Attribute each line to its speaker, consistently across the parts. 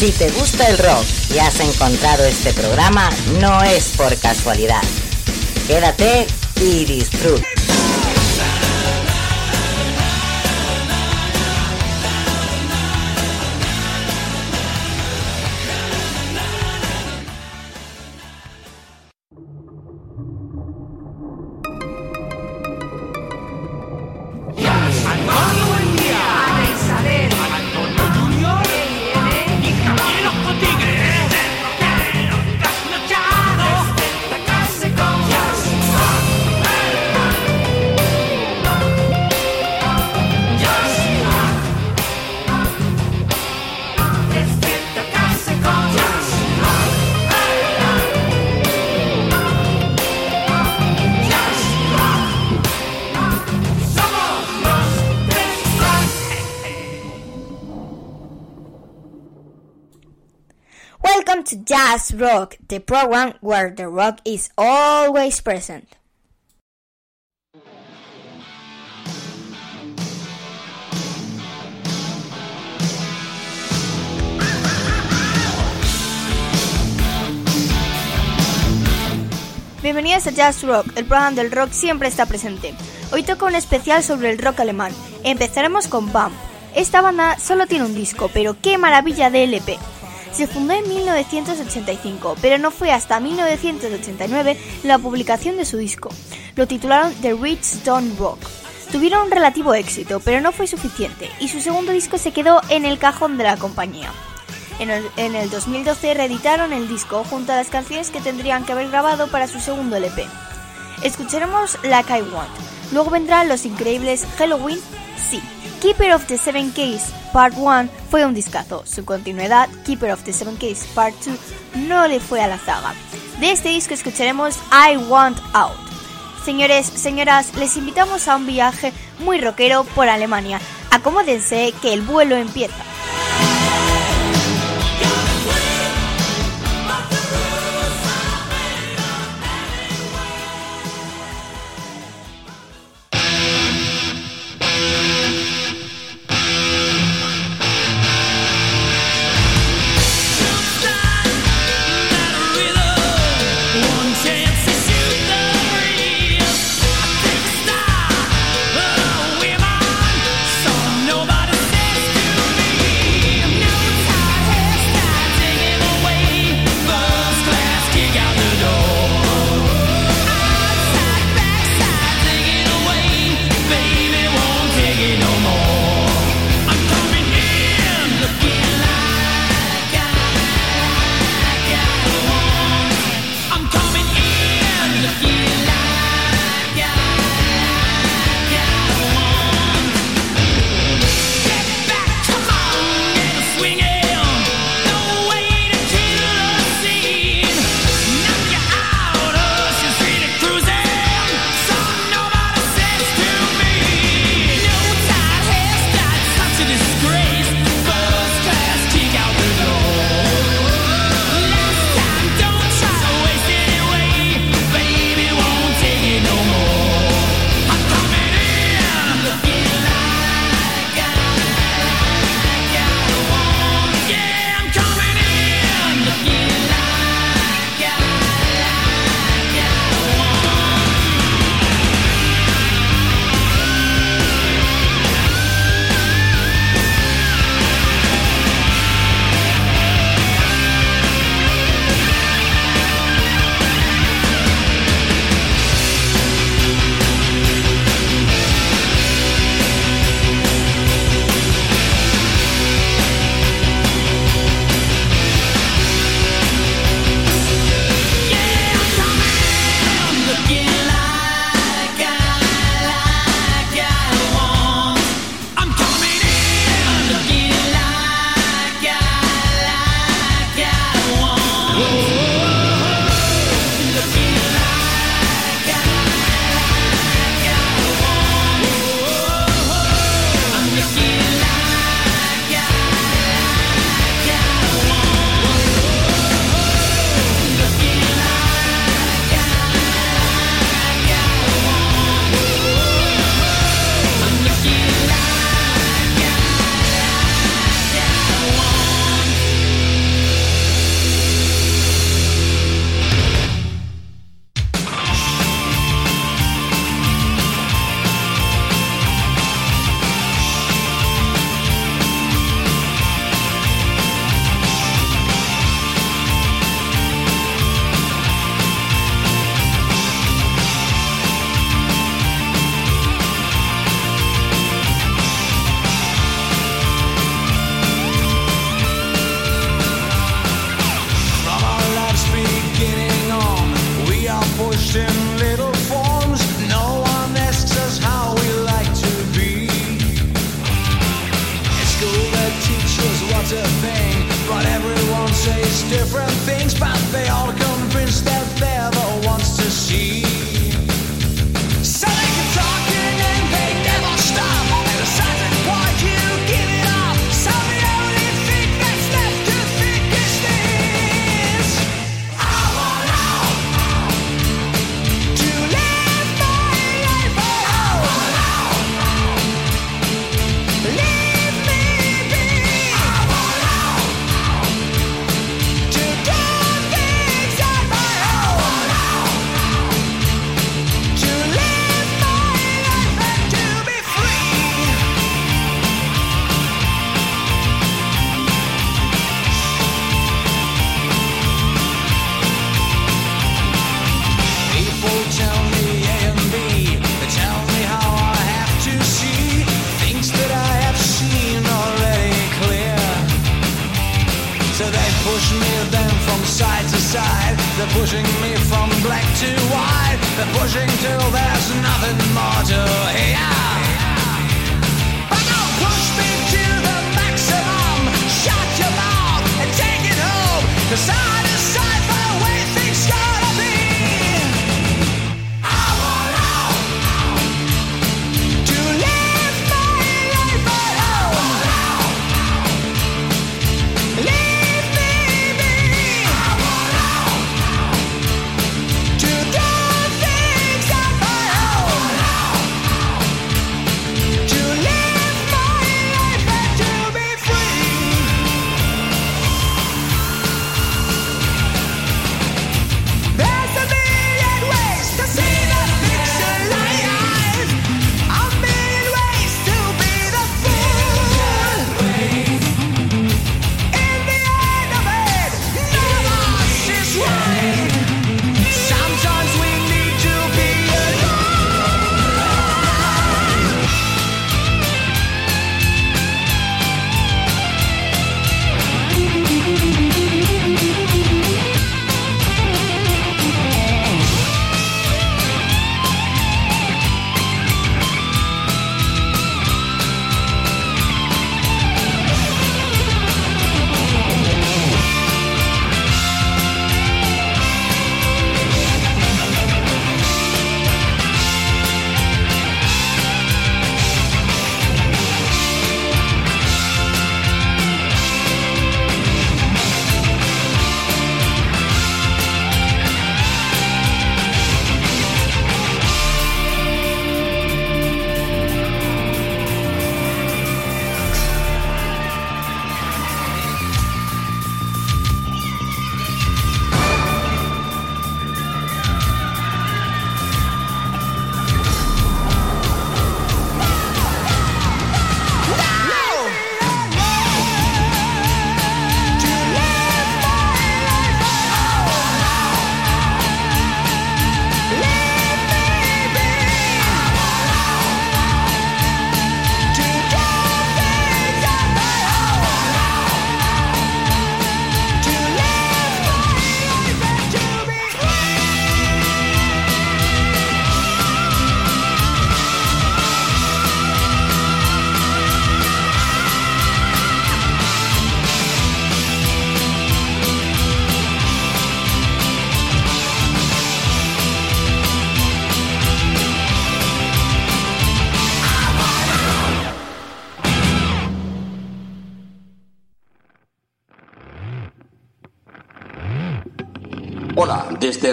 Speaker 1: Si te gusta el rock y has encontrado este programa, no es por casualidad. Quédate y disfruta.
Speaker 2: Rock, the program where the rock is always present. Bienvenidos a Jazz Rock, el programa del rock siempre está presente. Hoy toca un especial sobre el rock alemán. Empezaremos con BAM. Esta banda solo tiene un disco, pero qué maravilla de LP. Se fundó en 1985, pero no fue hasta 1989 la publicación de su disco. Lo titularon The Rich Stone Rock. Tuvieron un relativo éxito, pero no fue suficiente, y su segundo disco se quedó en el cajón de la compañía. En el, en el 2012 reeditaron el disco junto a las canciones que tendrían que haber grabado para su segundo LP. Escucharemos Like I Want. Luego vendrán los increíbles Halloween, sí. Keeper of the Seven Keys Part 1 fue un discazo. Su continuidad, Keeper of the Seven Keys Part 2, no le fue a la zaga. De este disco escucharemos I Want Out. Señores, señoras, les invitamos a un viaje muy rockero por Alemania. Acomódense que el vuelo empieza.
Speaker 3: Things, but they all convinced that oh, they're the ones to see.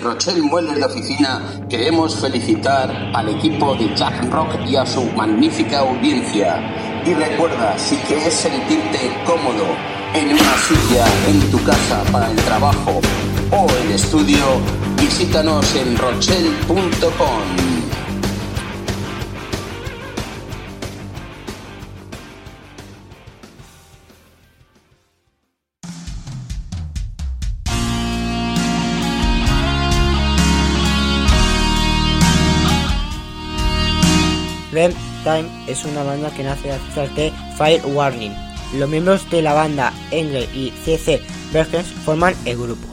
Speaker 4: Rochelle Muebles de Oficina queremos felicitar al equipo de Jack Rock y a su magnífica audiencia. Y recuerda, si quieres sentirte cómodo en una silla, en tu casa, para el trabajo o el estudio, visítanos en rochelle.com.
Speaker 5: Time es una banda que nace a través de Fire Warning. Los miembros de la banda, Engel y CC Bergens, forman el grupo.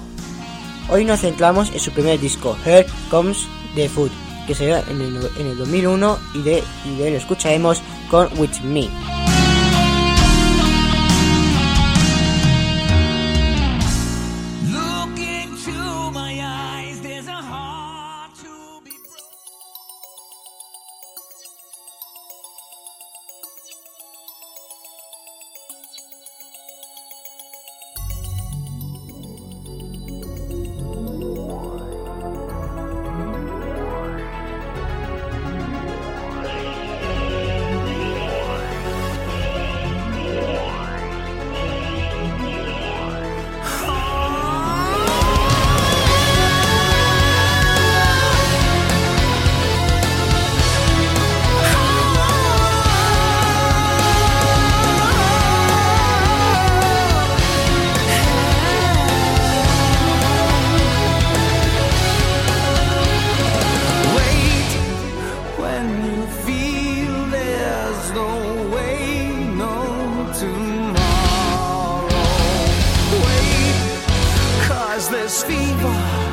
Speaker 5: Hoy nos centramos en su primer disco, Here Comes the Food, que salió en el, en el 2001 y de, y de escucharemos con With Me.
Speaker 3: Fever,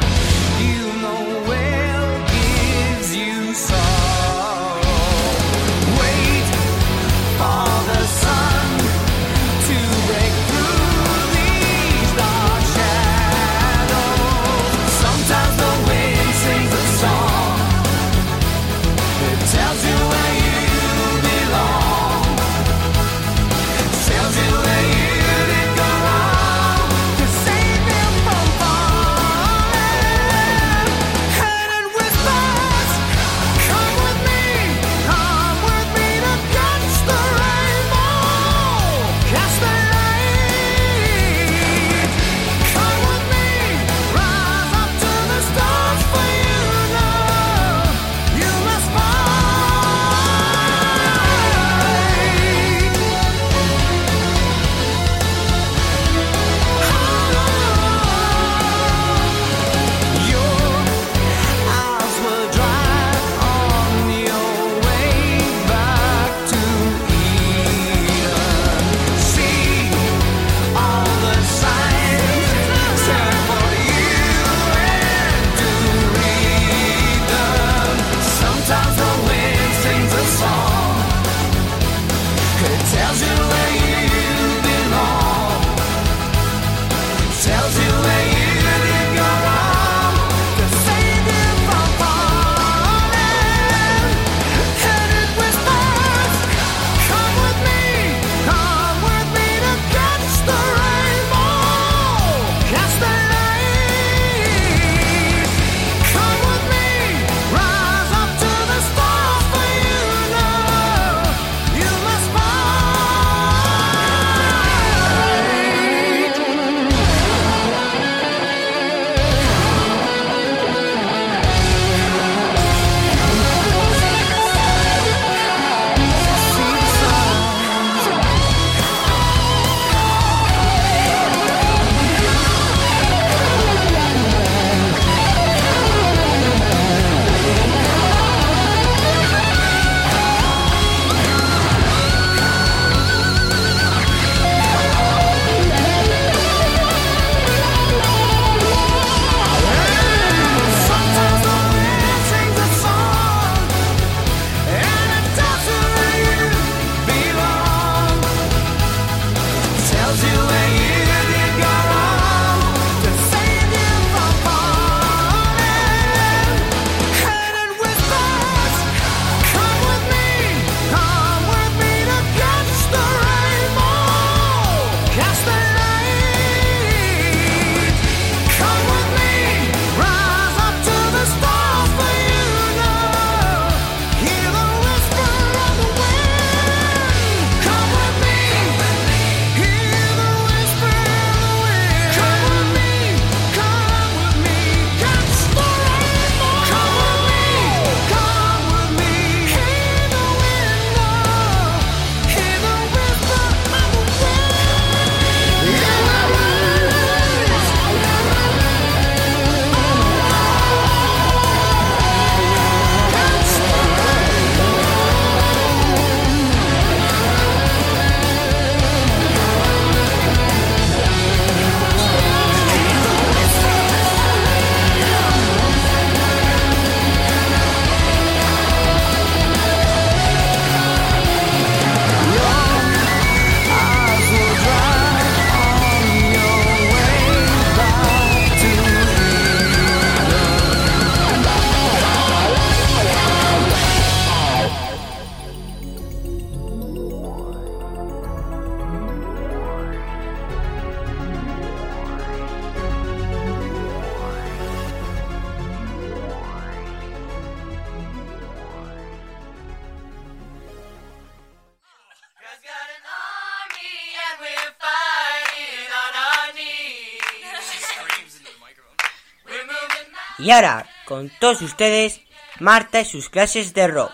Speaker 5: Y ahora, con todos ustedes, Marta y sus clases de rock.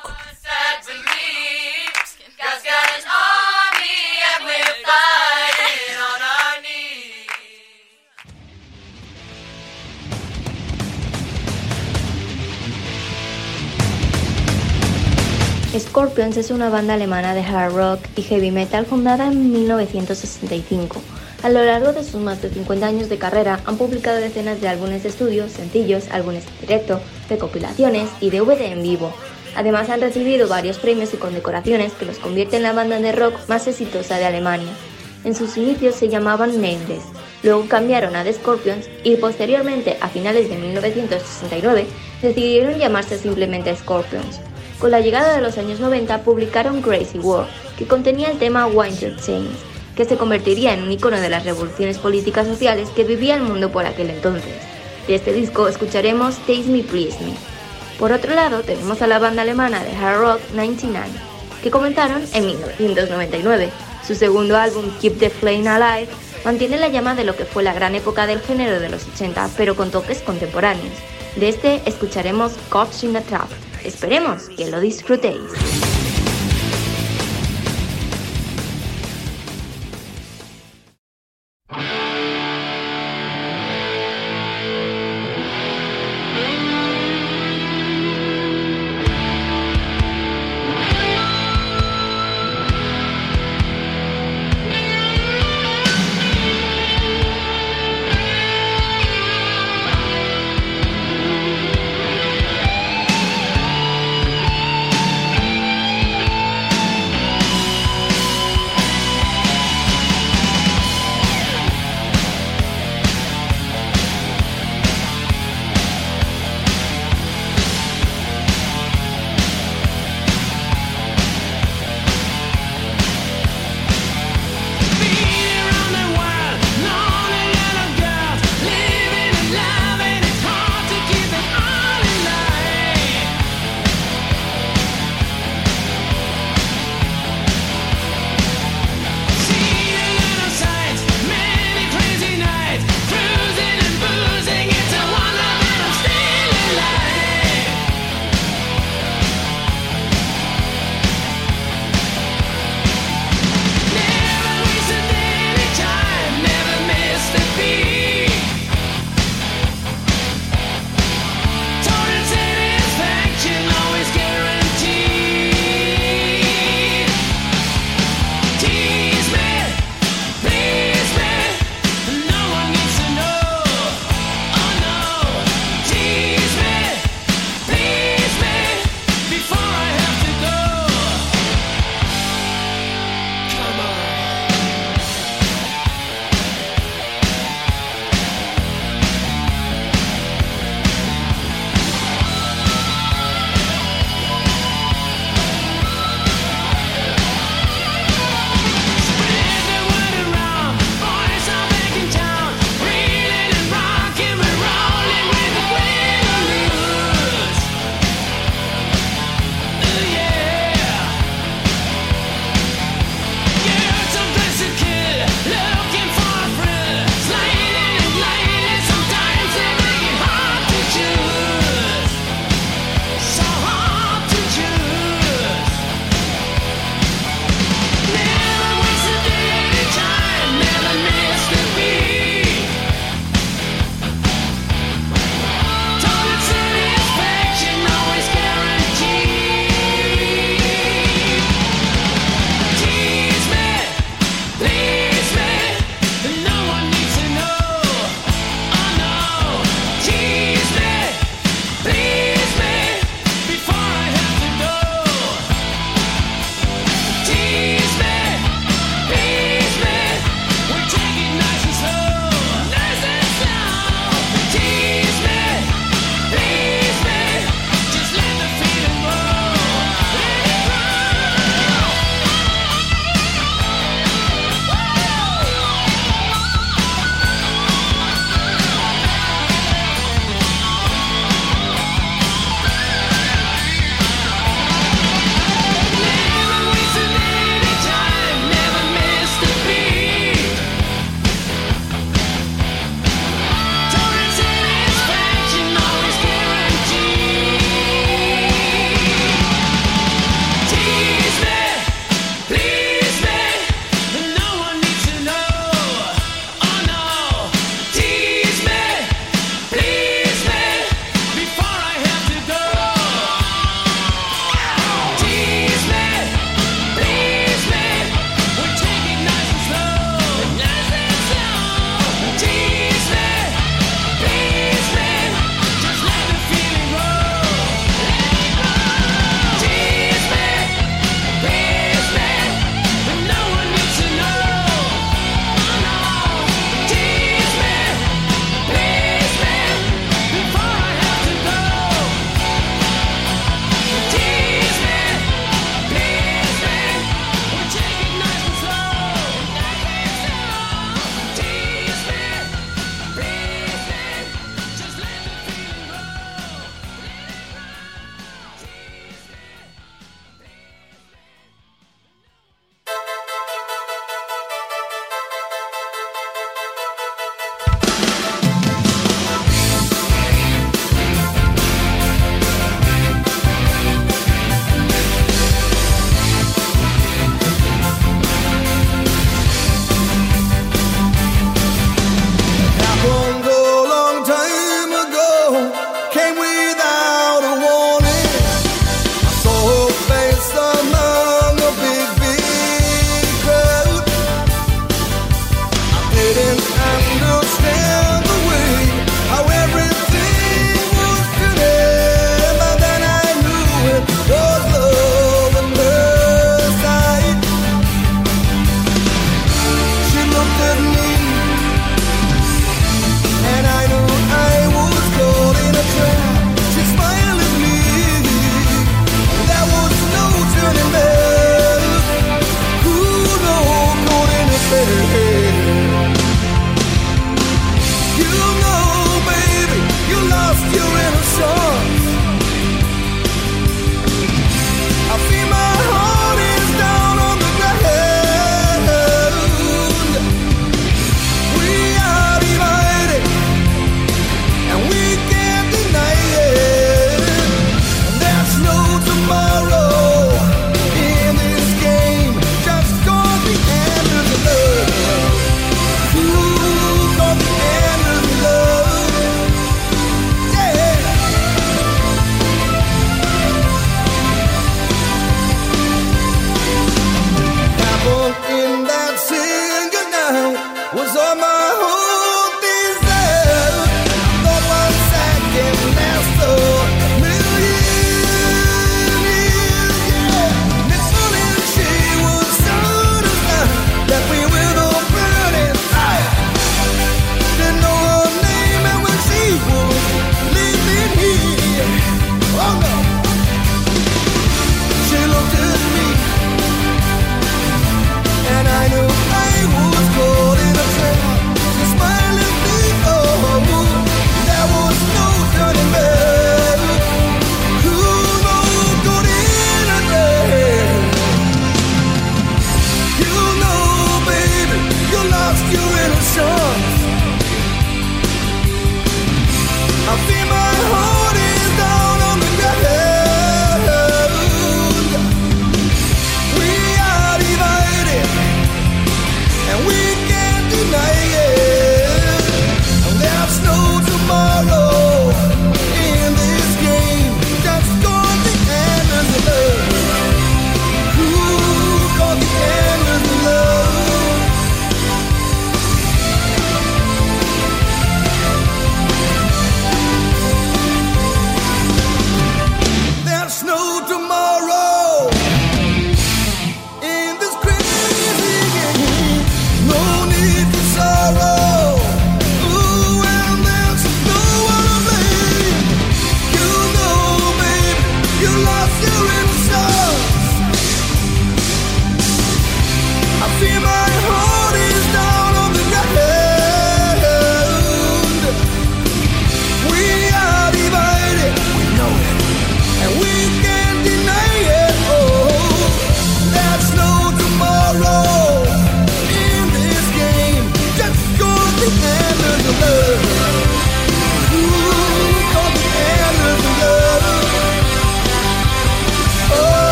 Speaker 6: Scorpions es una banda alemana de hard rock y heavy metal fundada en 1965. A lo largo de sus más de 50 años de carrera han publicado decenas de álbumes de estudio, sencillos, álbumes en directo, recopilaciones y DVD en vivo. Además han recibido varios premios y condecoraciones que los convierten en la banda de rock más exitosa de Alemania. En sus inicios se llamaban Nameless, luego cambiaron a The Scorpions y posteriormente, a finales de 1969, decidieron llamarse simplemente Scorpions. Con la llegada de los años 90 publicaron Crazy World, que contenía el tema Wind Your Chains, que se convertiría en un icono de las revoluciones políticas sociales que vivía el mundo por aquel entonces. De este disco escucharemos Taste Me Please Me. Por otro lado, tenemos a la banda alemana de hard rock 99, que comenzaron en 1999. Su segundo álbum, Keep the Flame Alive, mantiene la llama de lo que fue la gran época del género de los 80, pero con toques contemporáneos. De este escucharemos Cops in a Trap. Esperemos que lo disfrutéis.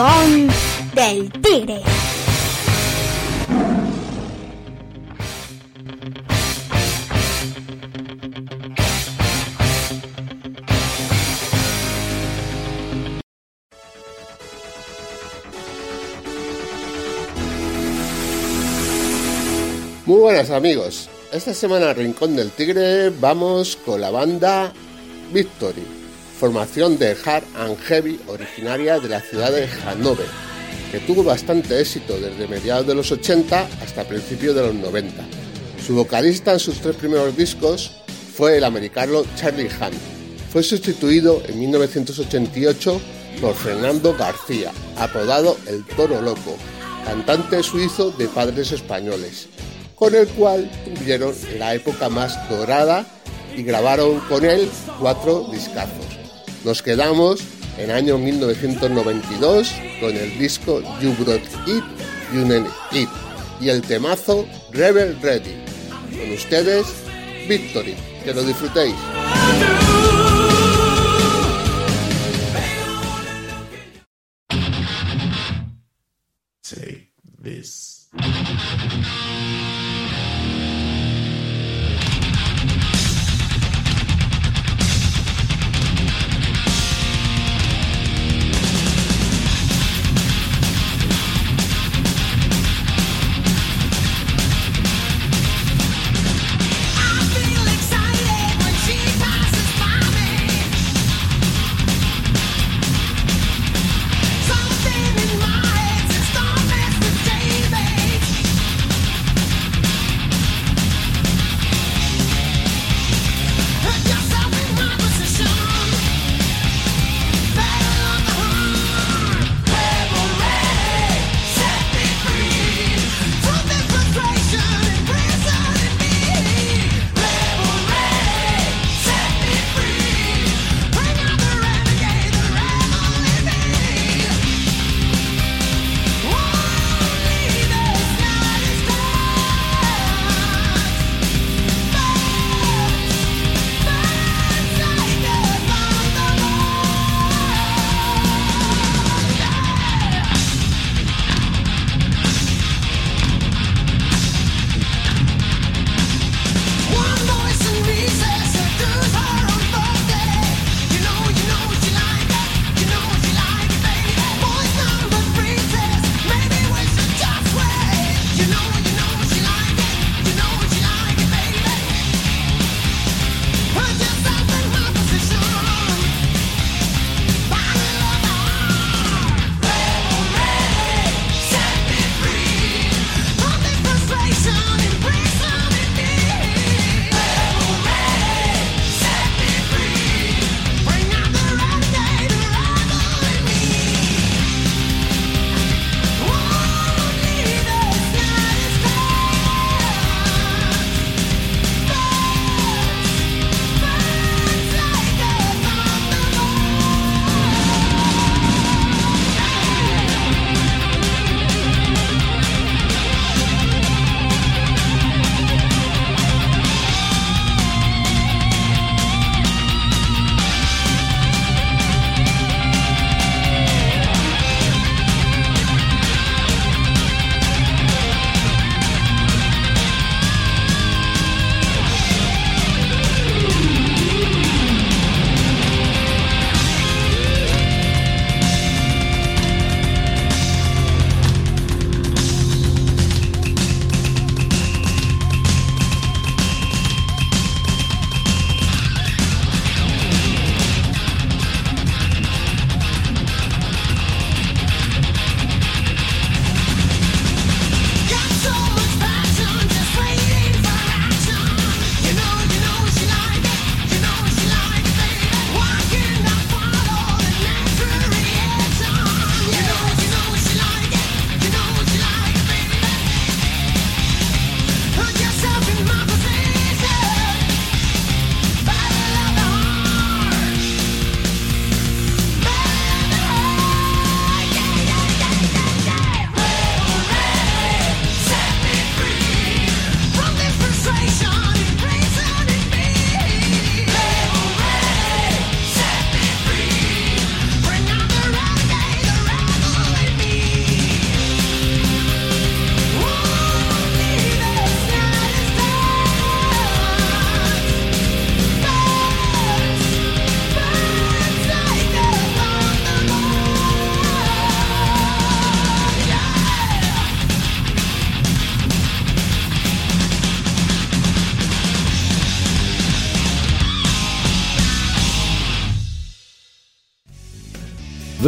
Speaker 2: Rincón del tigre.
Speaker 7: Muy buenas amigos, esta semana Rincón del Tigre vamos con la banda Victory, formación de hard and heavy originaria de la ciudad de Hannover, que tuvo bastante éxito desde mediados de los 80 hasta principios de los 90. Su vocalista en sus tres primeros discos fue el americano Charlie Hunt. Fue sustituido en 1988 por Fernando García, apodado El Toro Loco, cantante suizo de padres españoles, con el cual tuvieron la época más dorada y grabaron con él cuatro discazos. Nos quedamos en año 1992 con el disco You Brought It, You Need It y el temazo Rebel Ready. Con ustedes, Victory. Que lo disfrutéis.
Speaker 3: Take this.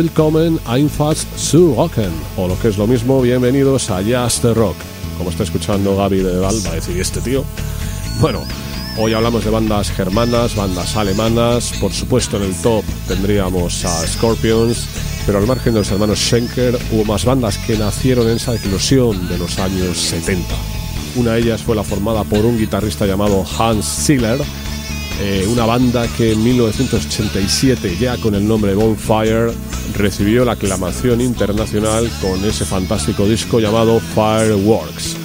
Speaker 3: Willkommen einfach zu Rocken, o lo que es lo mismo, bienvenidos a Jazz the Rock. Como está escuchando Gaby de Val, va decir, ¿y este tío? Bueno, hoy hablamos de bandas germanas, bandas alemanas, por supuesto en el top tendríamos a Scorpions, pero al margen de los hermanos Schenker hubo más bandas que nacieron en esa eclosión de los años 70. Una de ellas fue la formada por un guitarrista llamado Hans Ziller, eh, una banda que en 1987, ya con el nombre Bonfire, recibió la aclamación internacional con ese fantástico disco llamado Fireworks.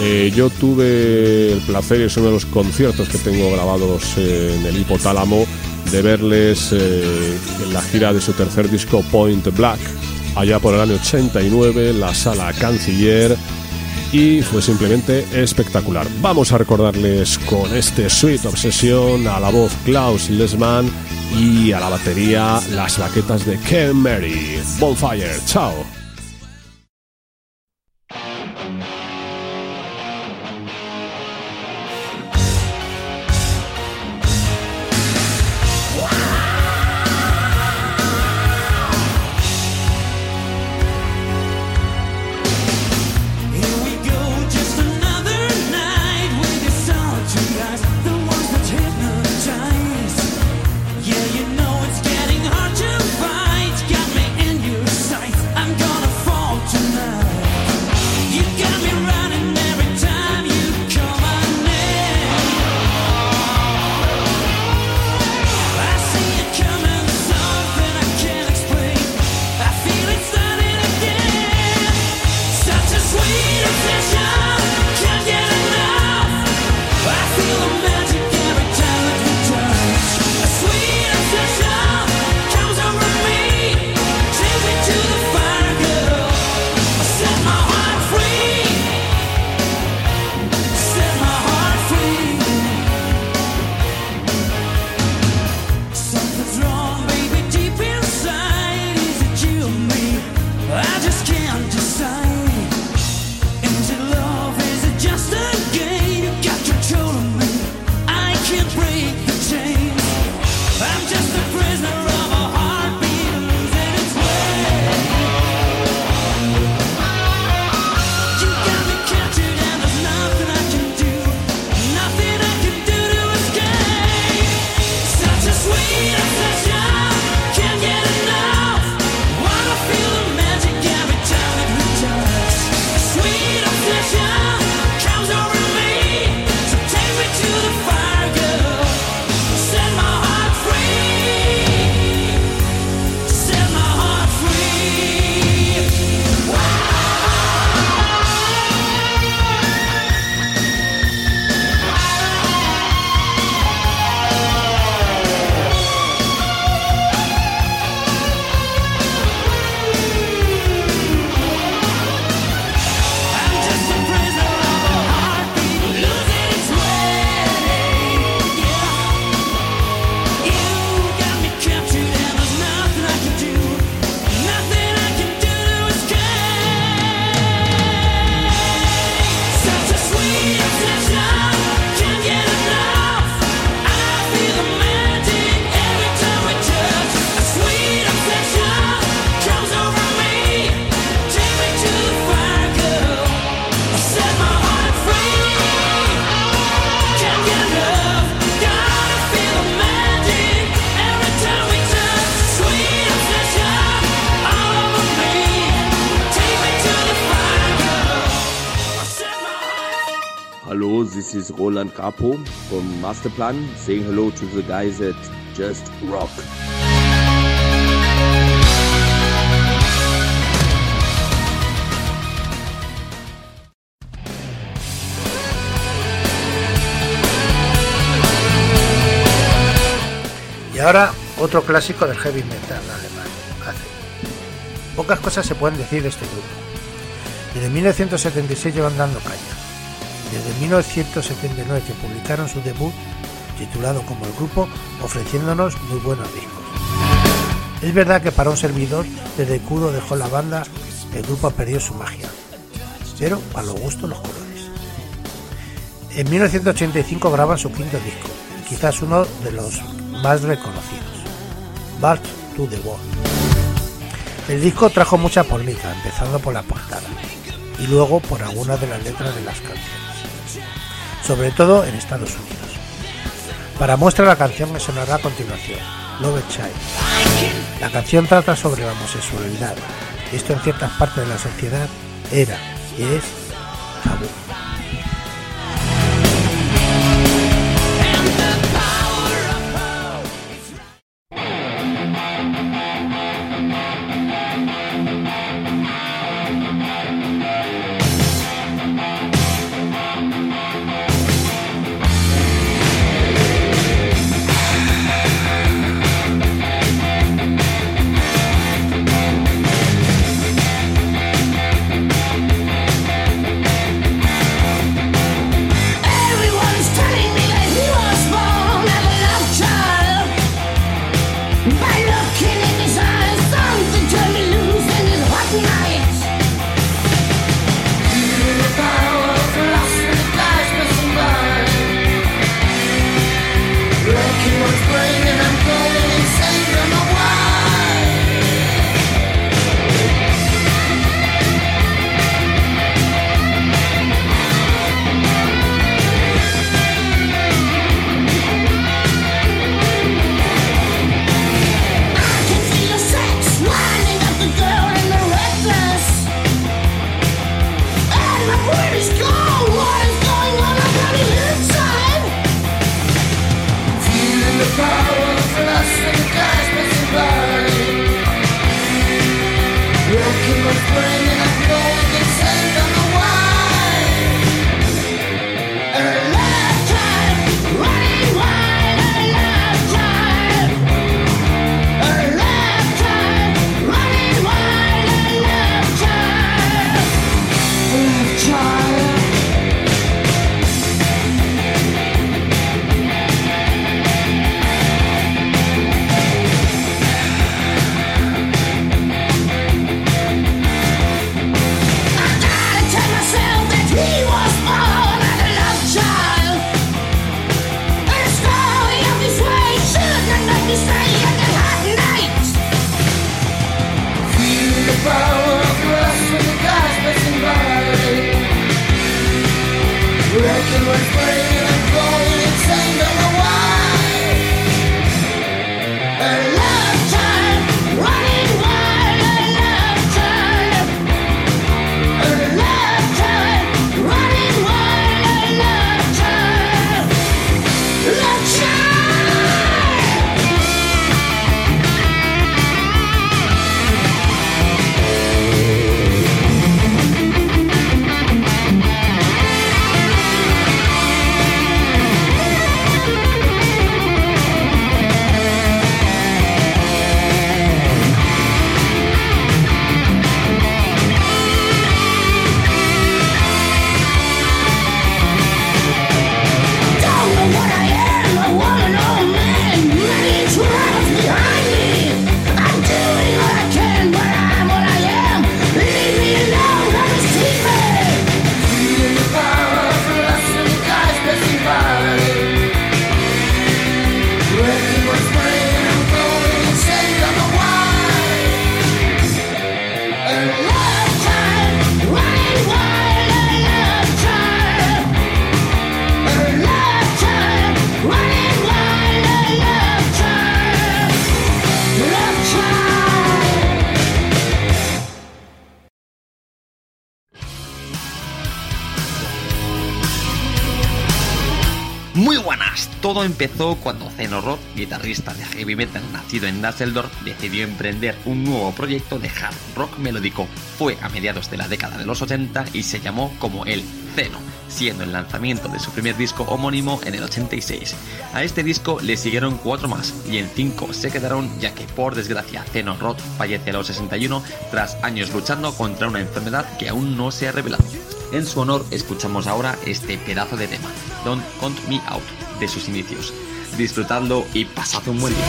Speaker 3: Eh, yo tuve el placer, y es uno de los conciertos que tengo grabados en el hipotálamo, de verles eh, en la gira de su tercer disco Point Black, allá por el año 89, en la sala Canciller, y fue simplemente espectacular. Vamos a recordarles con este Sweet Obsesión a la voz Klaus Lesman y a la batería las baquetas de Ken Mary. Bonfire, chao.
Speaker 8: Roland Grapo from Masterplan saying hello to the guys at Just Rock.
Speaker 9: Y ahora otro clásico del heavy metal alemán. Pocas cosas se pueden decir de este grupo. Desde 1976 llevan dando caña desde 1979 que publicaron su debut, titulado como el grupo, ofreciéndonos muy buenos discos. Es verdad que para un servidor, desde que Kudo dejó la banda, el grupo perdió su magia, pero a los gustos los colores. En 1985 graban su quinto disco, quizás uno de los más reconocidos, Back to the Wall. El disco trajo mucha polémica, empezando por la portada y luego por algunas de las letras de las canciones sobre todo en Estados Unidos. Para muestra la canción que sonará a continuación, Love Child. La canción trata sobre la homosexualidad. Esto en ciertas partes de la sociedad era y es tabú.
Speaker 10: empezó cuando Zenorod, guitarrista de heavy metal nacido en Düsseldorf, decidió emprender un nuevo proyecto de hard rock melódico. Fue a mediados de la década de los 80 y se llamó como el Zeno, siendo el lanzamiento de su primer disco homónimo en el 86. A este disco le siguieron cuatro más y en cinco se quedaron ya que por desgracia Zeno Roth fallece a los 61 tras años luchando contra una enfermedad que aún no se ha revelado. En su honor escuchamos ahora este pedazo de tema, Don't Count Me Out, de sus inicios. Disfrutadlo y pasad un buen día.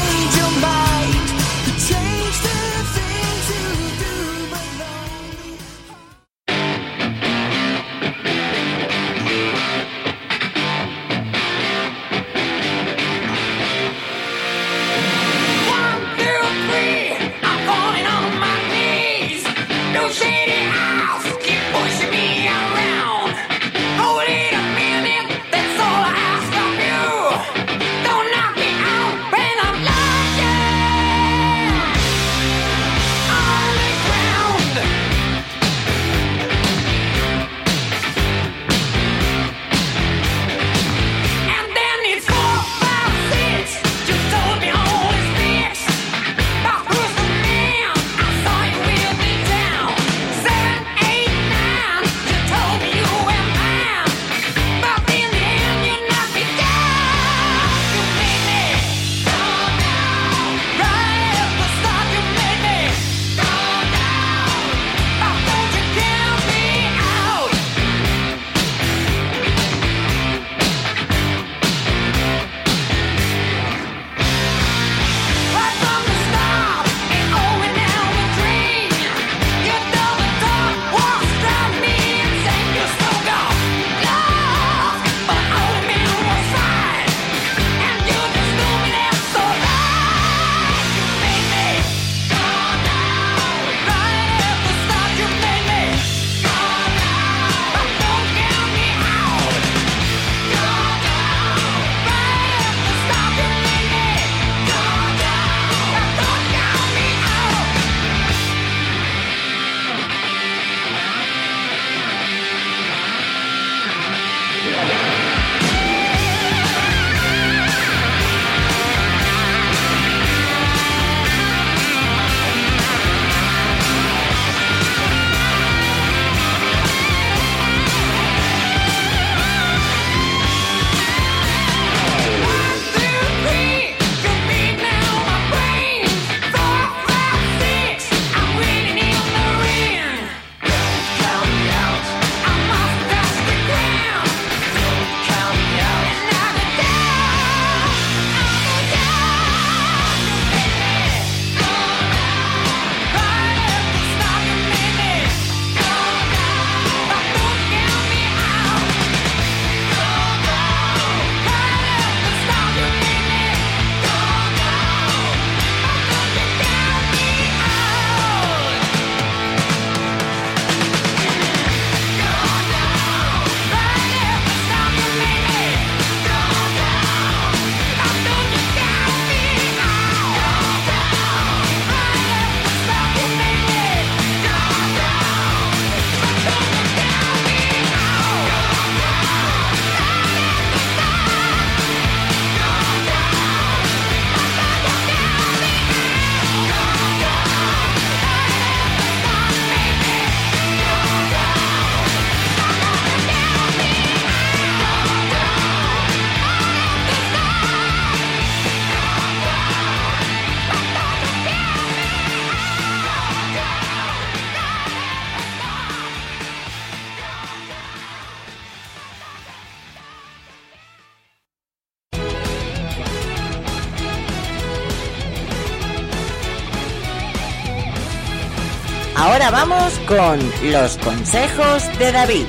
Speaker 1: Con los consejos de David.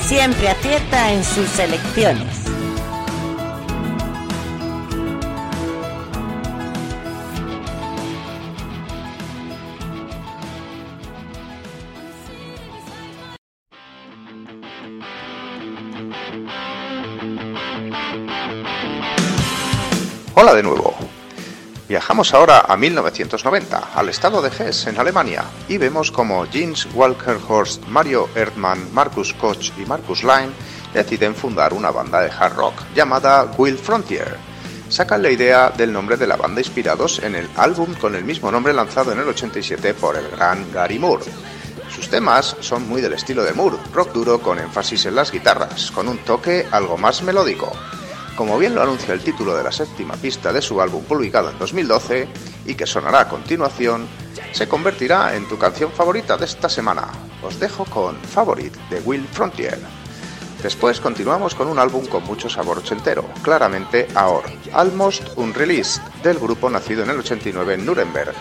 Speaker 1: Siempre acierta en sus elecciones.
Speaker 11: Viajamos ahora a 1990, al estado de Hesse, en Alemania, y vemos como Jens Walkerhorst, Mario Erdmann, Markus Koch y Markus Lein deciden fundar una banda de hard rock llamada Will Frontier. Sacan la idea del nombre de la banda inspirados en el álbum con el mismo nombre lanzado en el 87 por el gran Gary Moore. Sus temas son muy del estilo de Moore, rock duro con énfasis en las guitarras, con un toque algo más melódico. Como bien lo anuncia el título de la séptima pista de su álbum publicado en 2012 y que sonará a continuación, se convertirá en tu canción favorita de esta semana. Os dejo con Favorite de Will Frontier. Después continuamos con un álbum con mucho sabor ochentero, claramente Aor, Almost Unreleased, del grupo nacido en el 89 en Nuremberg.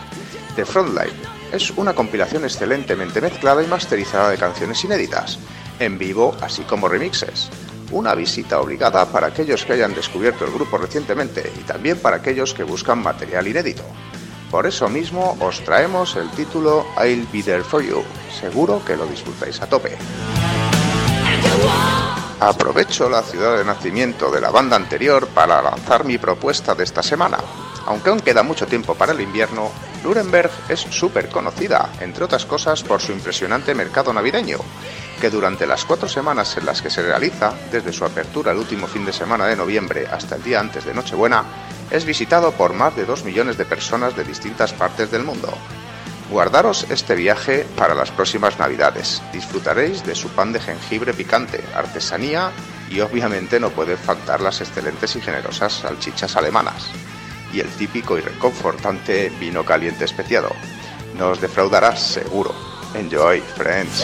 Speaker 11: The Frontline es una compilación excelentemente mezclada y masterizada de canciones inéditas, en vivo así como remixes. Una visita obligada para aquellos que hayan descubierto el grupo recientemente y también para aquellos que buscan material inédito. Por eso mismo os traemos el título I'll Be There For You. Seguro que lo disfrutáis a tope. Aprovecho la ciudad de nacimiento de la banda anterior para lanzar mi propuesta de esta semana. Aunque aún queda mucho tiempo para el invierno, Nuremberg es súper conocida, entre otras cosas por su impresionante mercado navideño, que durante las cuatro semanas en las que se realiza, desde su apertura el último fin de semana de noviembre hasta el día antes de Nochebuena, es visitado por más de dos millones de personas de distintas partes del mundo. Guardaros este viaje para las próximas navidades. Disfrutaréis de su pan de jengibre picante, artesanía y obviamente no pueden faltar las excelentes y generosas salchichas alemanas. Y el típico y reconfortante vino caliente especiado. No os defraudarás seguro. Enjoy, friends.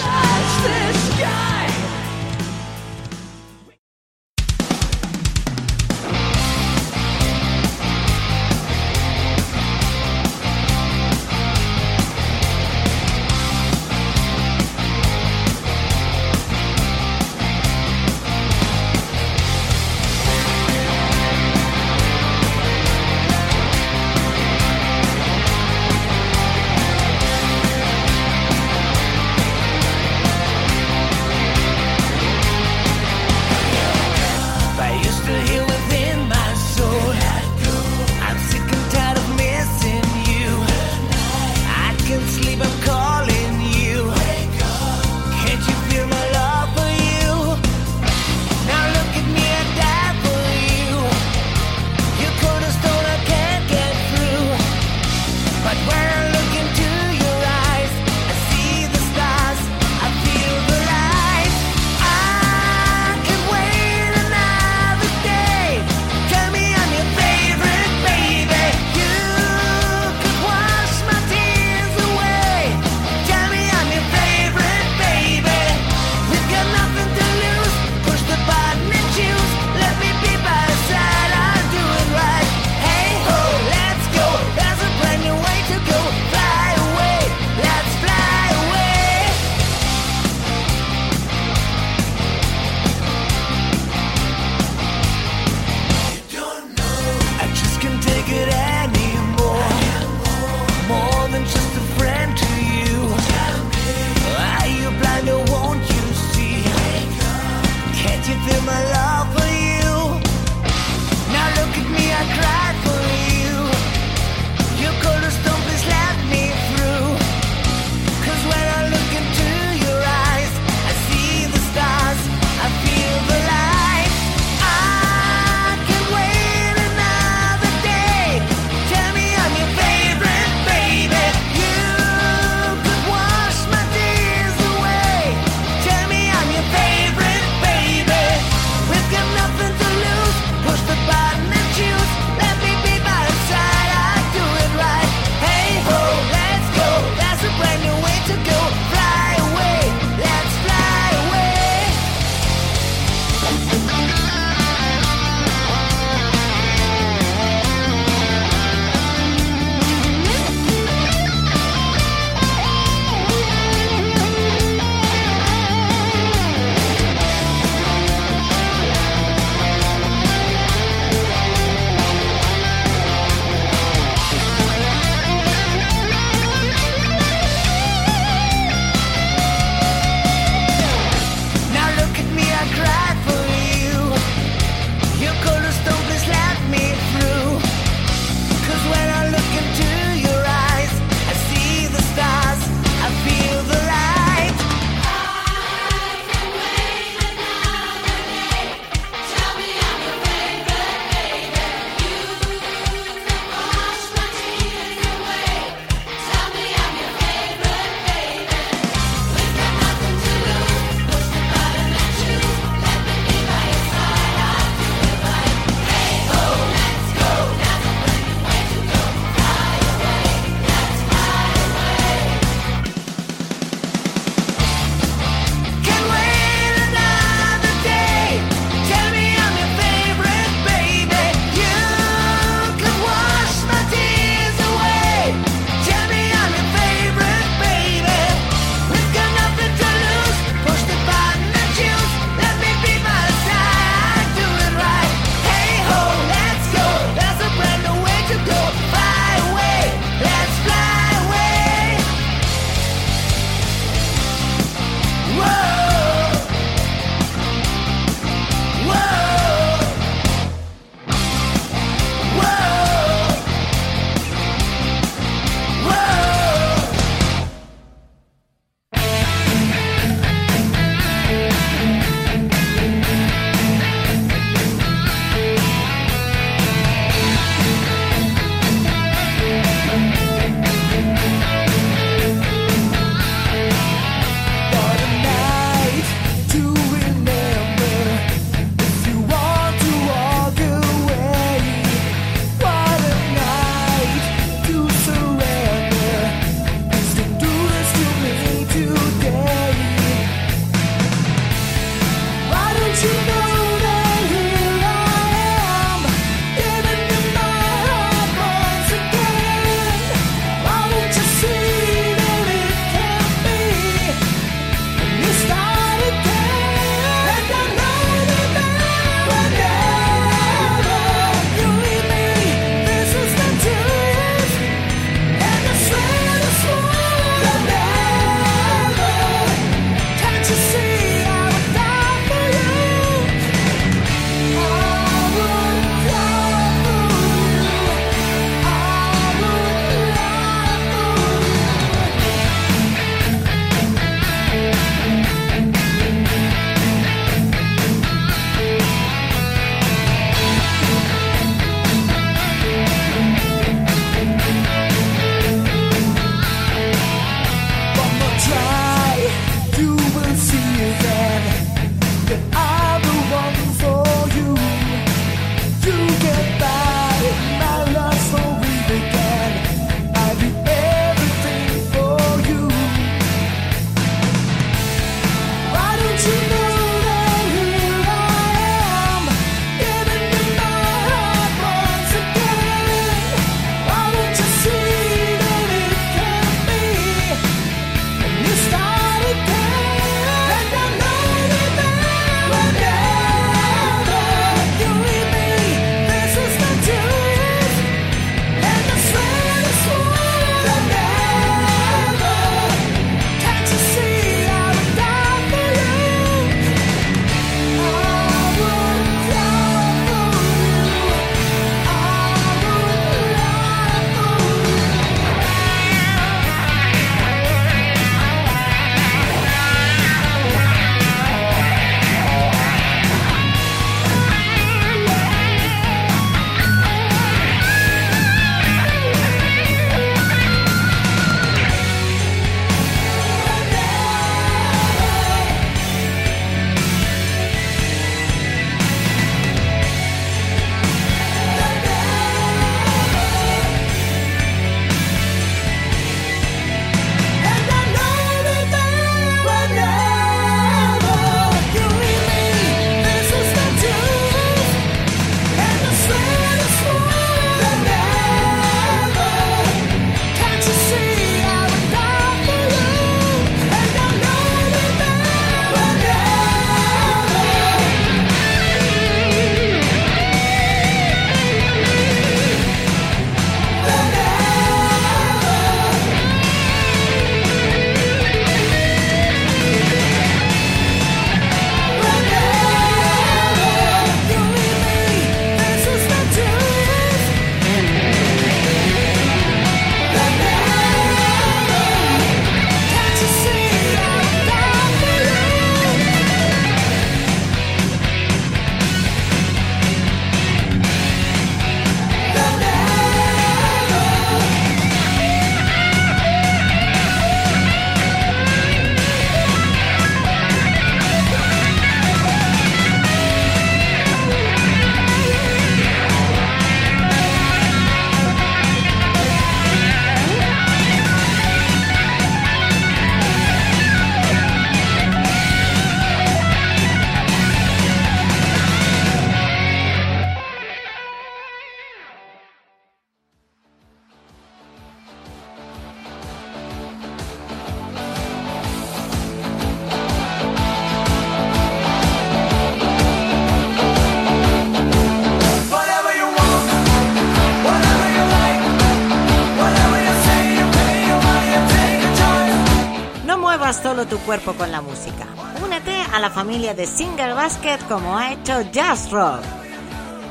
Speaker 1: Como ha hecho Jazz Rock.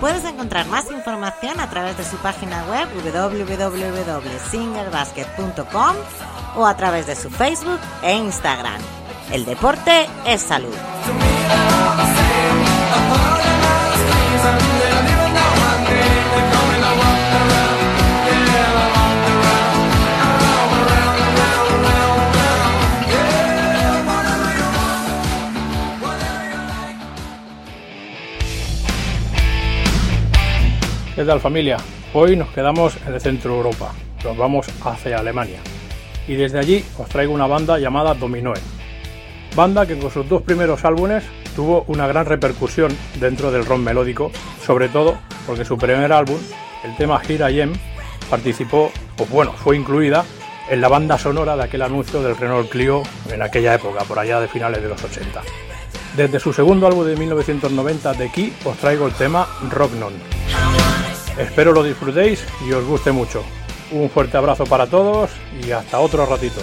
Speaker 1: Puedes encontrar más información a través de su página web www.singerbasket.com o a través de su Facebook e Instagram. El deporte es salud.
Speaker 12: ¿Qué tal familia? Hoy nos quedamos en el centro de Europa, nos vamos hacia Alemania y desde allí os traigo una banda llamada Dominoe. Banda que con sus dos primeros álbumes tuvo una gran repercusión dentro del rock melódico, sobre todo porque su primer álbum, el tema I Am, participó, o bueno, fue incluida en la banda sonora de aquel anuncio del Renault Clio en aquella época, por allá de finales de los 80. Desde su segundo álbum de 1990, The Key, os traigo el tema Rock Non. Espero lo disfrutéis y os guste mucho. Un fuerte abrazo para todos y hasta otro ratito.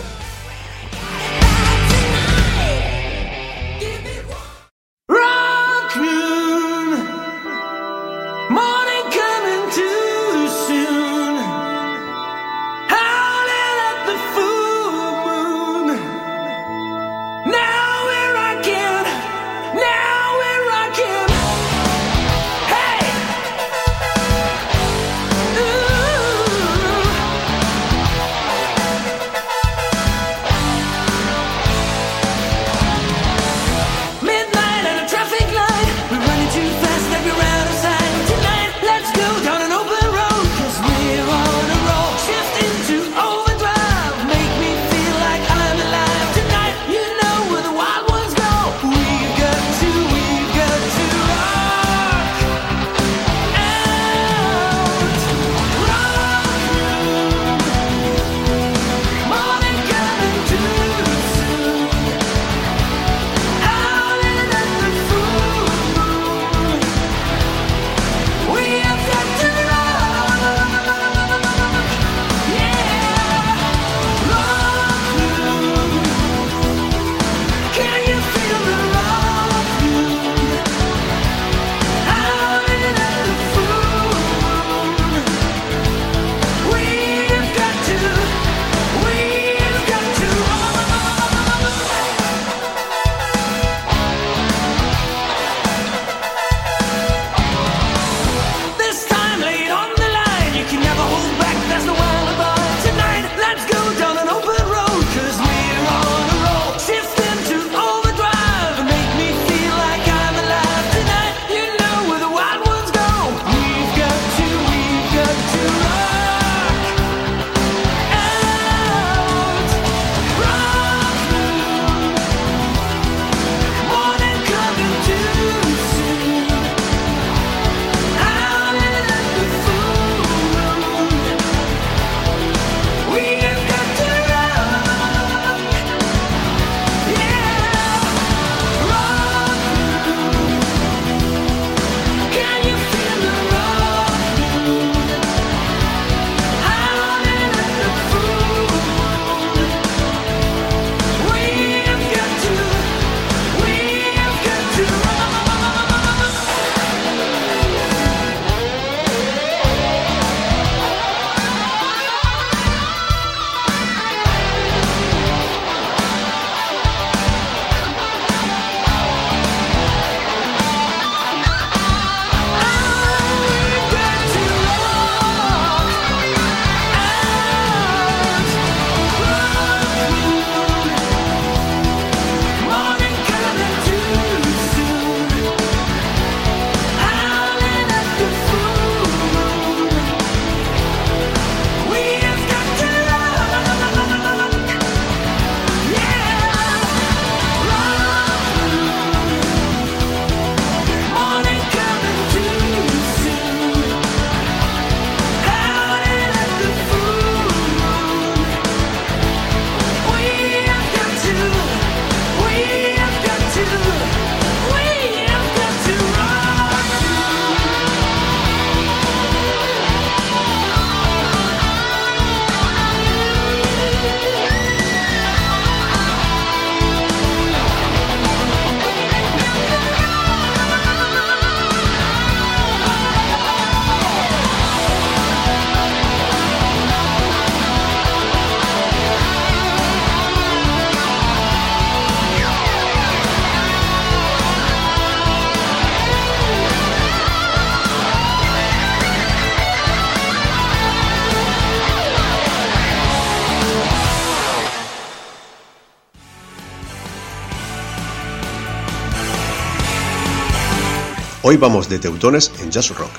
Speaker 3: Hoy vamos de teutones en jazz rock,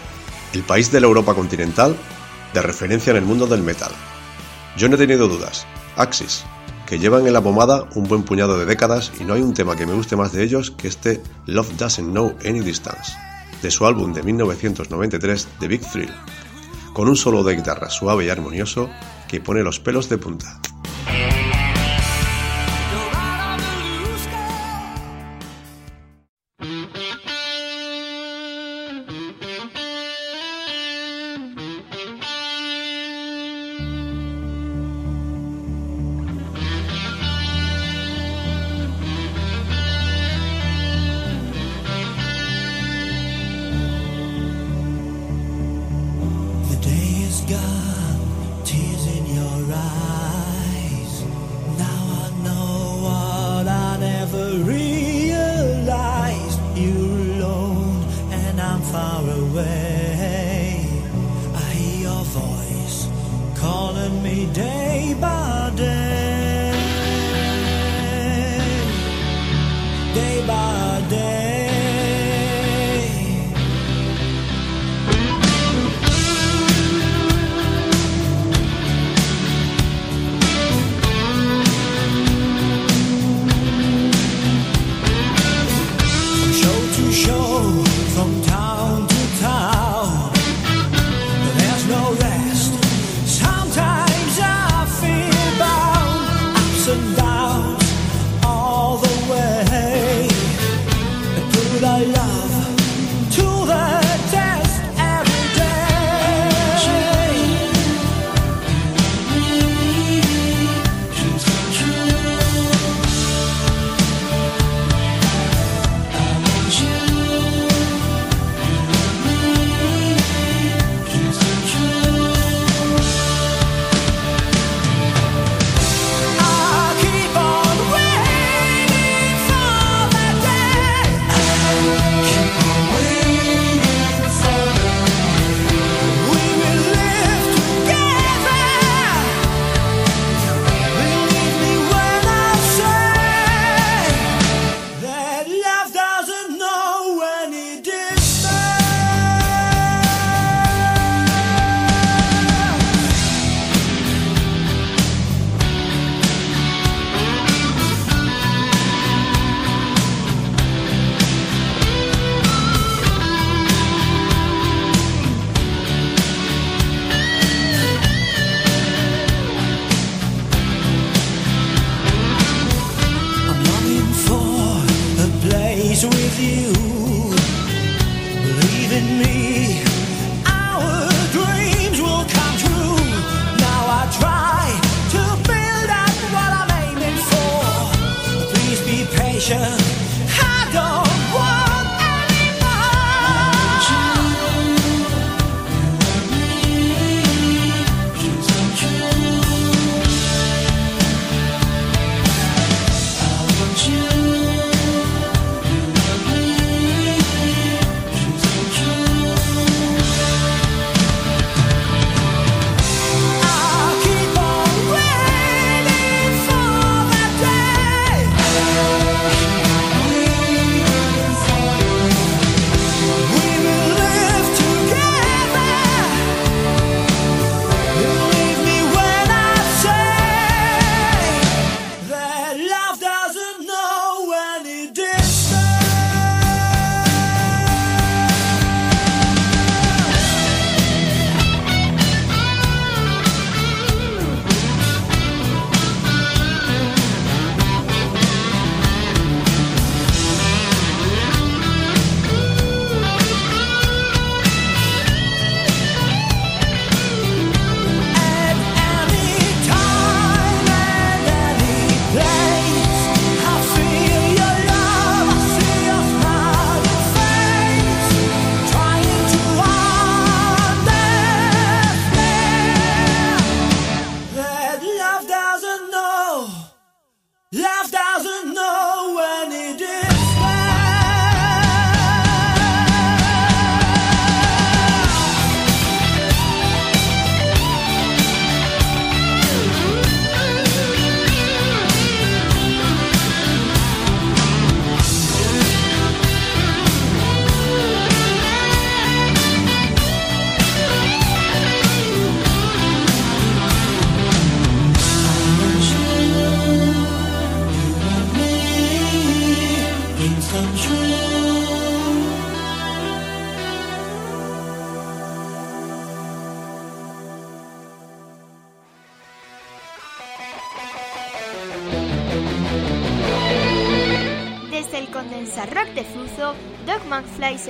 Speaker 3: el país de la Europa continental de referencia en el mundo del metal. Yo no he tenido dudas, Axis, que llevan en la pomada un buen puñado de décadas y no hay un tema que me guste más de ellos que este Love Doesn't Know Any Distance, de su álbum de 1993 The Big Thrill, con un solo de guitarra suave y armonioso que pone los pelos de punta.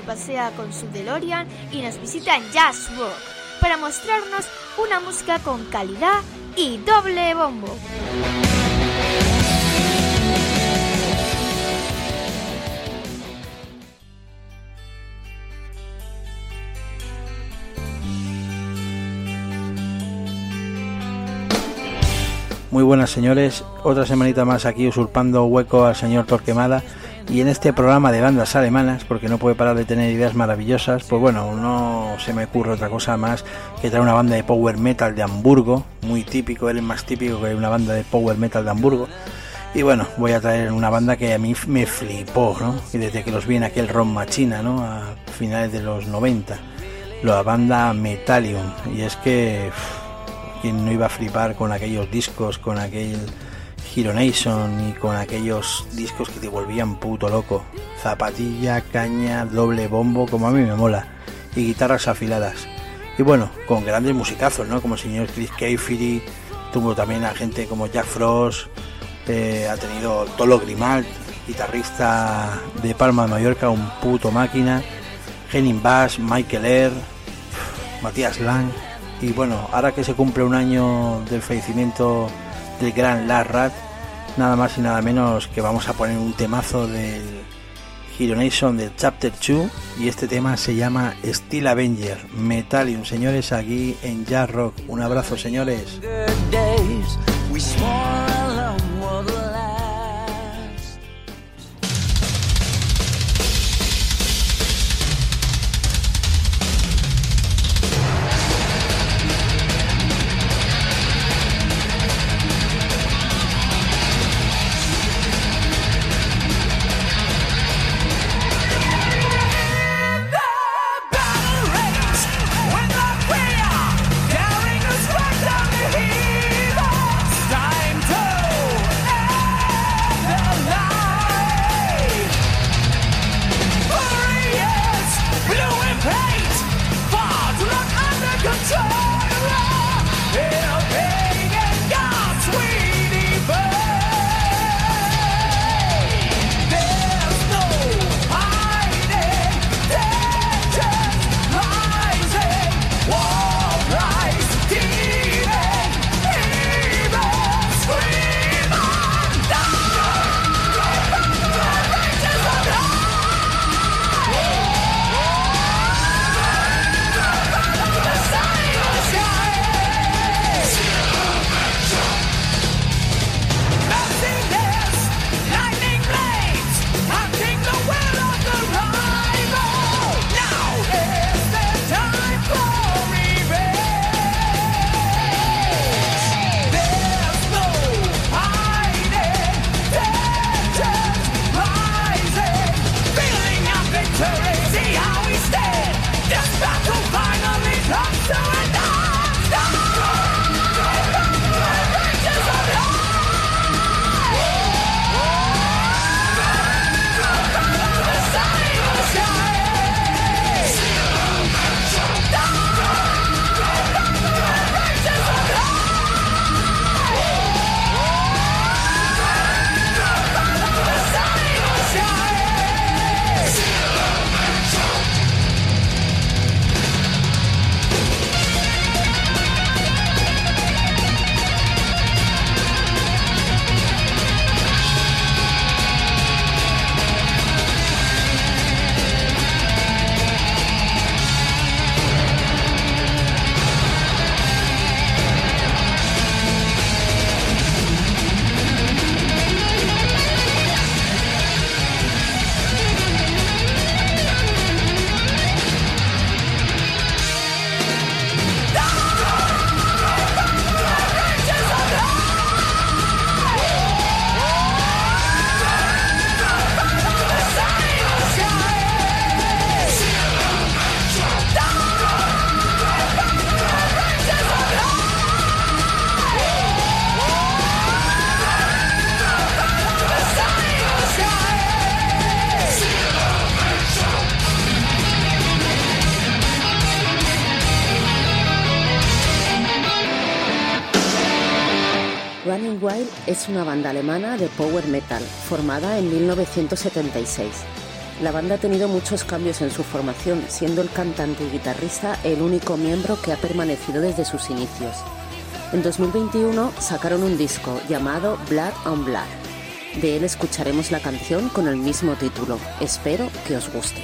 Speaker 2: Pasea con su DeLorean y nos visita en Jazz Rock para mostrarnos una música con calidad y doble bombo.
Speaker 13: Muy buenas señores, otra semanita más aquí usurpando hueco al señor Torquemada y en este programa de bandas alemanas, porque no puede parar de tener ideas maravillosas, pues bueno, no se me ocurre otra cosa más que traer una banda de power metal de Hamburgo, muy típico, él es más típico que una banda de power metal de Hamburgo. Y bueno, voy a traer una banda que a mí me flipó, ¿no? Y desde que los vi en aquel Ron Machina, ¿no? A finales de los 90. La banda Metallium. Y es que... uff, ¿Quién no iba a flipar con aquellos discos, con aquel Hero Nation y con aquellos discos que te volvían puto loco? Zapatilla, caña, doble bombo, como a mí me mola. Y guitarras afiladas. Y bueno, con grandes musicazos, ¿no? Como el señor Chris Cafferty, tuvo también a gente como Jack Frost, eh, ha tenido Tolo Grimald, guitarrista de Palma de Mallorca, un puto máquina, Henning Bass, Michael Air, Matías Lang, y bueno, ahora que se cumple un año del fallecimiento del gran Lars Rat, nada más y nada menos que vamos a poner un temazo del Hero Nation del Chapter 2 y este tema se llama Steel Avenger, Metallium, señores, aquí en Jazz Rock. Un abrazo, señores.
Speaker 14: es una banda alemana de power metal, formada en 1976. La banda ha tenido muchos cambios en su formación, siendo el cantante y guitarrista el único miembro que ha permanecido desde sus inicios. En 2021 sacaron un disco llamado Blood on Blood. De él escucharemos la canción con el mismo título. Espero que os guste.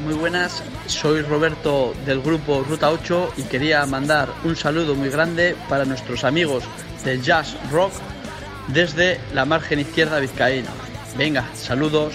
Speaker 15: Muy buenas. Soy Roberto del grupo Ruta 8 y quería mandar un saludo muy grande para nuestros amigos del Jazz Rock desde la margen izquierda vizcaína. Venga, saludos.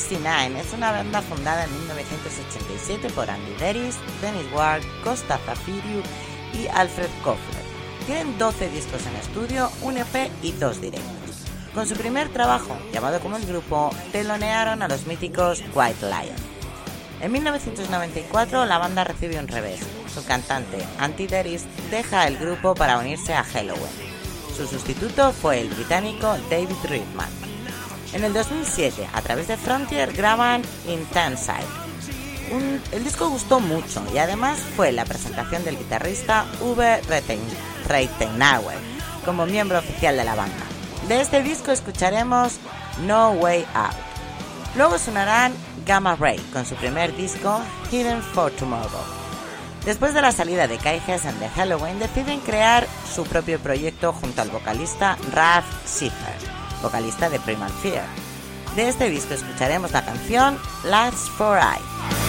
Speaker 1: 69 es una banda fundada en 1987 por Andy Deris, Dennis Ward, Costa Zafiriu y Alfred Kofler. Tienen 12 discos en estudio, un EP y dos directos. Con su primer trabajo, llamado como el grupo, telonearon a los míticos White Lion. En 1994 la banda recibe un revés. Su cantante, Andy Deris, deja el grupo para unirse a Halloween. Su sustituto fue el británico David Ridman. En el 2007, a través de Frontier, graban Intenside. El disco gustó mucho y además fue la presentación del guitarrista Uwe Reiten- Reitenauer como miembro oficial de la banda. De este disco escucharemos No Way Out. Luego sonarán Gamma Ray con su primer disco Hidden for Tomorrow. Después de la salida de Kai Hessen de Halloween, deciden crear su propio proyecto junto al vocalista Ralph Schiffer, vocalista de Primal Fear. De este disco escucharemos la canción Last for I.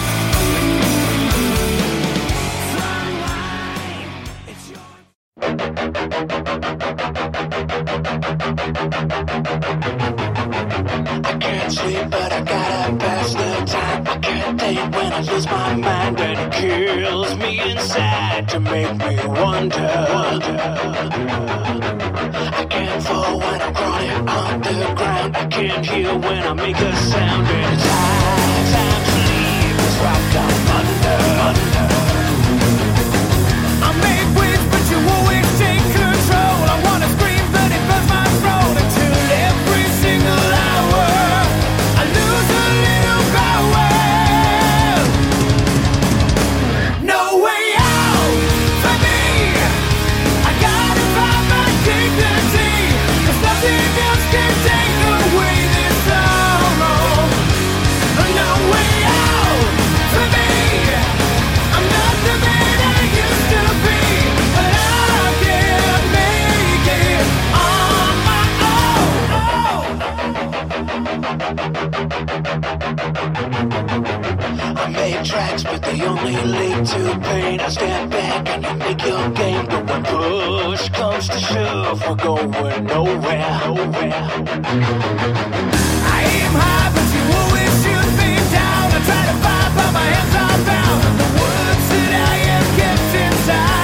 Speaker 16: when I lose my mind, and it kills me inside to make me wonder. I can't fall when I'm crawling on the ground. I can't hear when I make a sound, it's time to leave this rock down under. I tracks, but they only lead to pain. I stand back and you make your game, but when push comes to shove, we're going nowhere, nowhere. I aim high, but you always shoot me down. I try to fight, but my hands are bound. The words that I am kept inside,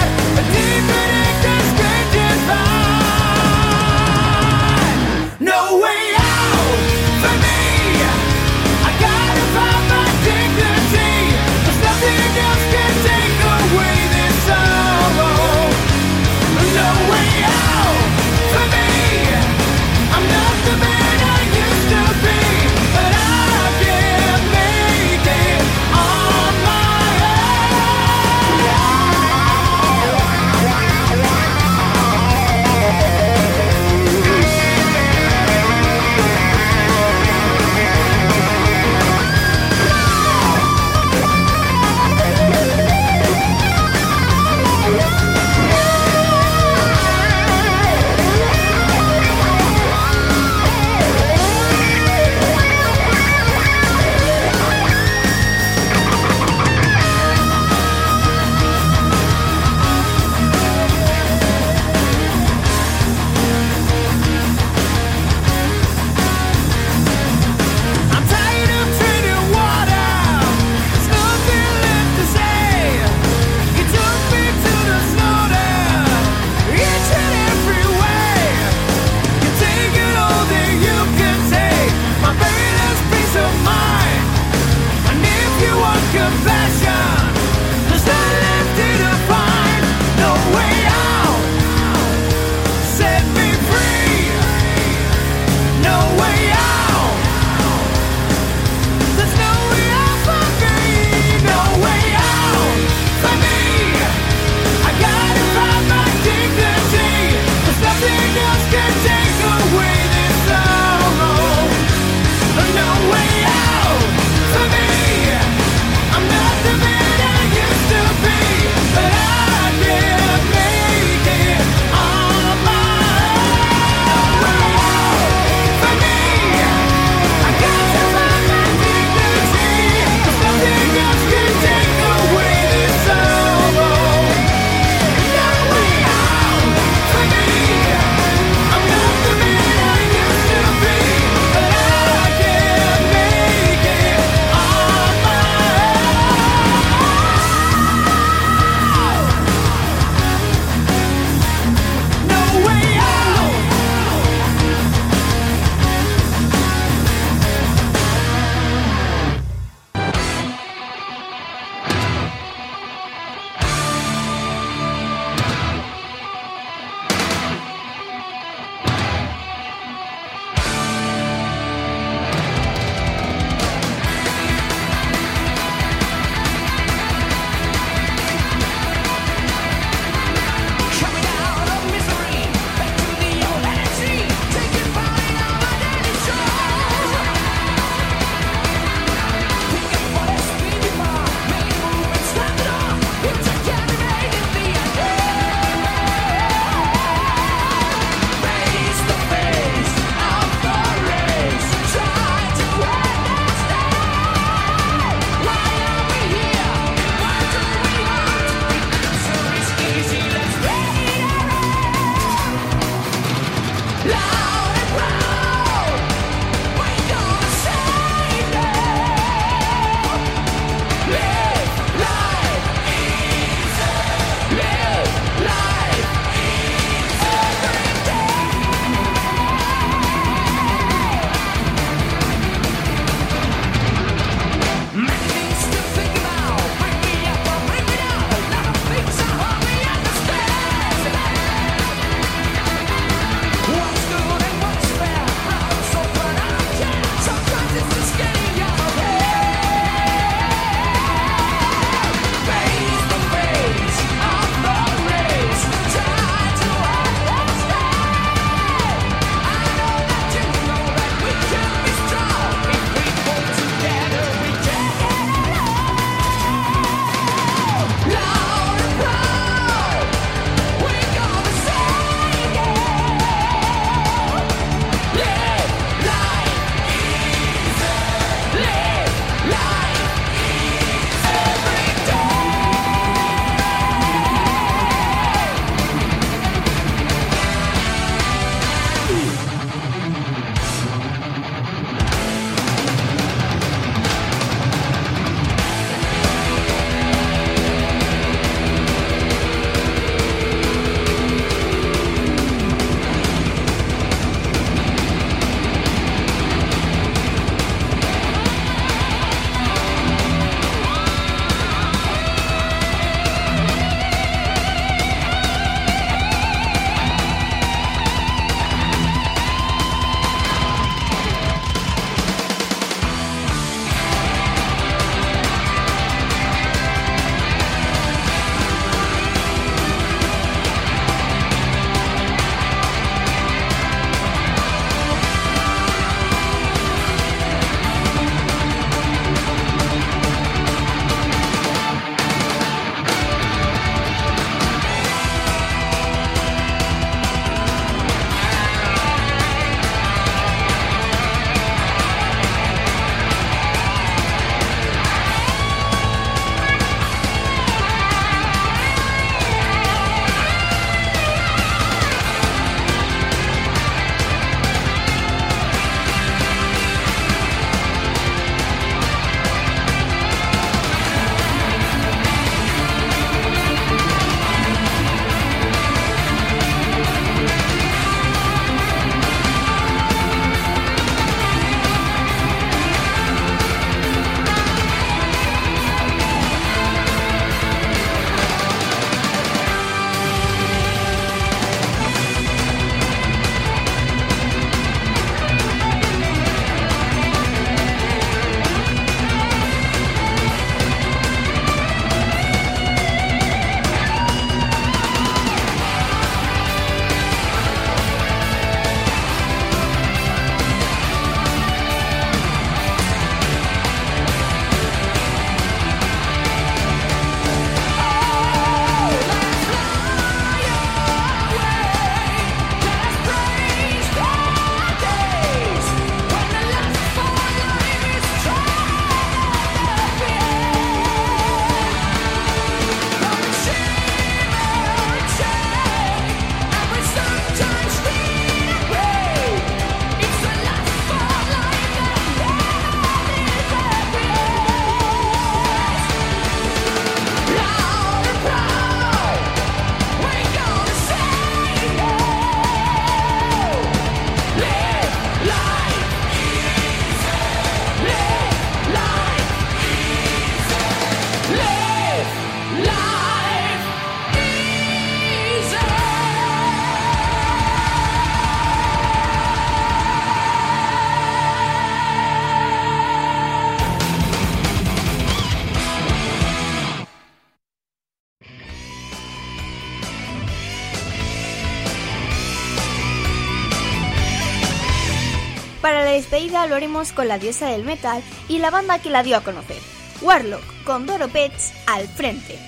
Speaker 2: lo con la diosa del metal y la banda que la dio a conocer, Warlock, con Doro Pets al frente.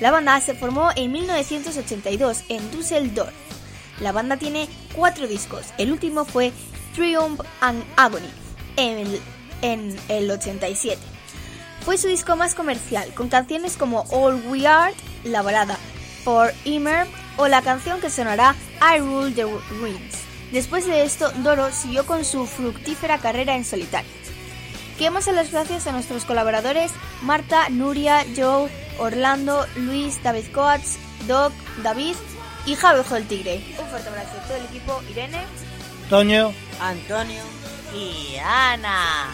Speaker 2: La banda se formó en 1982 en Düsseldorf. La banda tiene cuatro discos. El último fue Triumph and Agony en el, en el 87. Fue su disco más comercial, con canciones como All We Are, la balada For Immer o la canción que sonará I Rule the Rings. Después de esto, Doro siguió con su fructífera carrera en solitario. Queremos dar las gracias a nuestros colaboradores Marta, Nuria, Joe, Orlando, Luis, David Coates, Doc, David y Javi Ojo del Tigre. Un fuerte abrazo a todo el equipo, Irene.
Speaker 9: Toño.
Speaker 1: Antonio y Ana.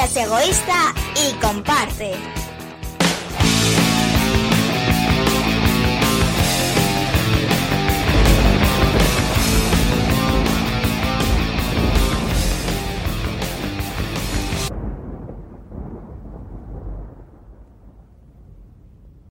Speaker 17: Seas egoísta y comparte.